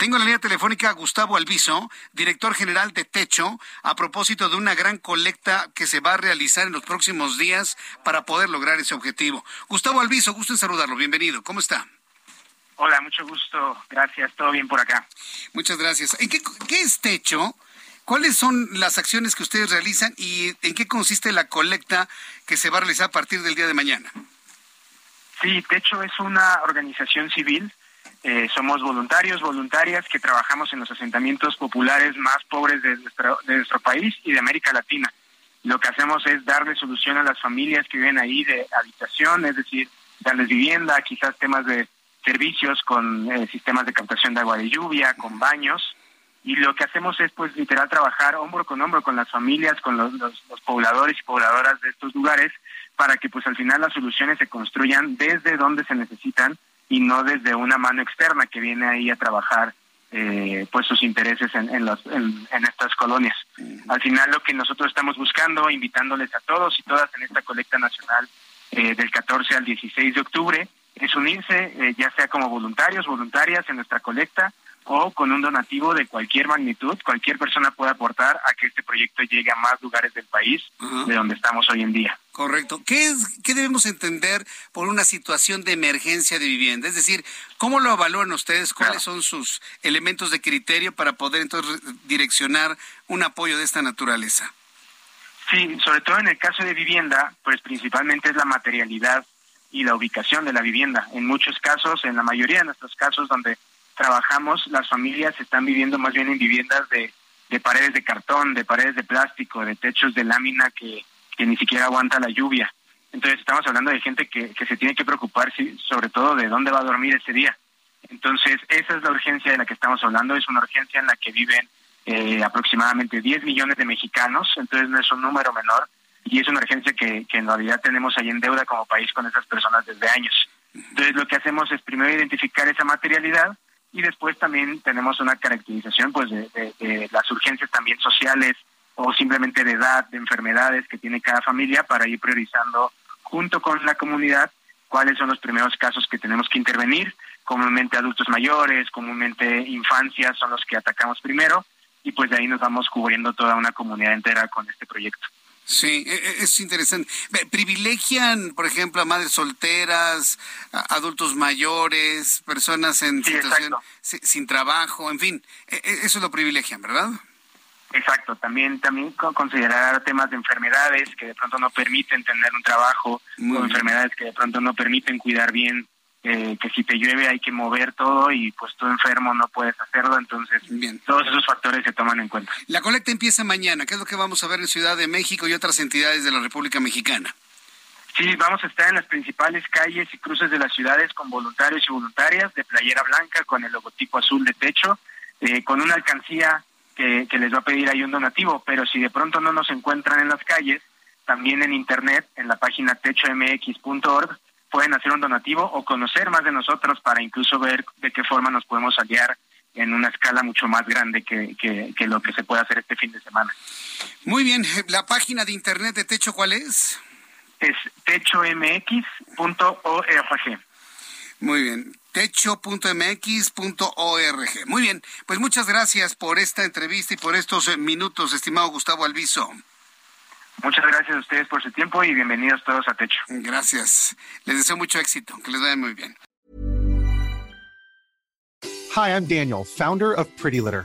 Tengo en la línea telefónica a Gustavo Alviso, director general de Techo, a propósito de una gran colecta que se va a realizar en los próximos días para poder lograr ese objetivo. Gustavo Alviso, gusto en saludarlo. Bienvenido. ¿Cómo está? Hola, mucho gusto. Gracias. Todo bien por acá. Muchas gracias. ¿En qué, qué es Techo? ¿Cuáles son las acciones que ustedes realizan y en qué consiste la colecta que se va a realizar a partir del día de mañana? Sí, Techo es una organización civil. Eh, somos voluntarios, voluntarias que trabajamos en los asentamientos populares más pobres de nuestro, de nuestro país y de América Latina. Lo que hacemos es darle solución a las familias que viven ahí de habitación, es decir, darles vivienda, quizás temas de servicios con eh, sistemas de captación de agua de lluvia, con baños. Y lo que hacemos es, pues, literal, trabajar hombro con hombro con las familias, con los, los, pobladores y pobladoras de estos lugares, para que, pues, al final las soluciones se construyan desde donde se necesitan y no desde una mano externa que viene ahí a trabajar eh, pues sus intereses en, en, los, en, en, estas colonias. Al final lo que nosotros estamos buscando, invitándoles a todos y todas en esta colecta nacional eh, del 14 al 16 de octubre, es unirse eh, ya sea como voluntarios, voluntarias en nuestra colecta o con un donativo de cualquier magnitud, cualquier persona puede aportar a que este proyecto llegue a más lugares del país uh -huh. de donde estamos hoy en día. Correcto. ¿Qué, es, ¿Qué debemos entender por una situación de emergencia de vivienda? Es decir, ¿cómo lo evalúan ustedes? ¿Cuáles son sus elementos de criterio para poder entonces direccionar un apoyo de esta naturaleza? Sí, sobre todo en el caso de vivienda, pues principalmente es la materialidad y la ubicación de la vivienda. En muchos casos, en la mayoría de nuestros casos donde trabajamos, las familias están viviendo más bien en viviendas de, de paredes de cartón, de paredes de plástico, de techos de lámina que, que ni siquiera aguanta la lluvia. Entonces estamos hablando de gente que, que se tiene que preocupar sí, sobre todo de dónde va a dormir ese día. Entonces esa es la urgencia de la que estamos hablando, es una urgencia en la que viven eh, aproximadamente 10 millones de mexicanos, entonces no es un número menor y es una urgencia que, que en realidad tenemos ahí en deuda como país con esas personas desde años. Entonces lo que hacemos es primero identificar esa materialidad, y después también tenemos una caracterización pues de, las urgencias también sociales o simplemente de edad, de enfermedades que tiene cada familia para ir priorizando junto con la comunidad cuáles son los primeros casos que tenemos que intervenir. Comúnmente adultos mayores, comúnmente infancias son los que atacamos primero y pues de ahí nos vamos cubriendo toda una comunidad entera con este proyecto. Sí, es interesante. ¿Privilegian, por ejemplo, a madres solteras, a adultos mayores, personas en sí, situación sin, sin trabajo, en fin? Eso lo privilegian, ¿verdad? Exacto, también también considerar temas de enfermedades que de pronto no permiten tener un trabajo, Muy o enfermedades que de pronto no permiten cuidar bien eh, que si te llueve hay que mover todo y pues tú enfermo no puedes hacerlo, entonces Bien. todos esos factores se toman en cuenta. La colecta empieza mañana, ¿qué es lo que vamos a ver en Ciudad de México y otras entidades de la República Mexicana? Sí, vamos a estar en las principales calles y cruces de las ciudades con voluntarios y voluntarias de playera blanca con el logotipo azul de techo, eh, con una alcancía que, que les va a pedir ahí un donativo, pero si de pronto no nos encuentran en las calles, también en internet, en la página techomx.org, pueden hacer un donativo o conocer más de nosotros para incluso ver de qué forma nos podemos aliar en una escala mucho más grande que, que, que, lo que se puede hacer este fin de semana. Muy bien, la página de internet de Techo, ¿cuál es? Es techomx.org. Muy bien, techo.mx.org. Muy bien, pues muchas gracias por esta entrevista y por estos minutos, estimado Gustavo Alviso. Muchas gracias a ustedes por su tiempo y bienvenidos todos a Techo. Gracias. Les deseo mucho éxito. Que les vaya muy bien. Hi, I'm Daniel, founder of Pretty Litter.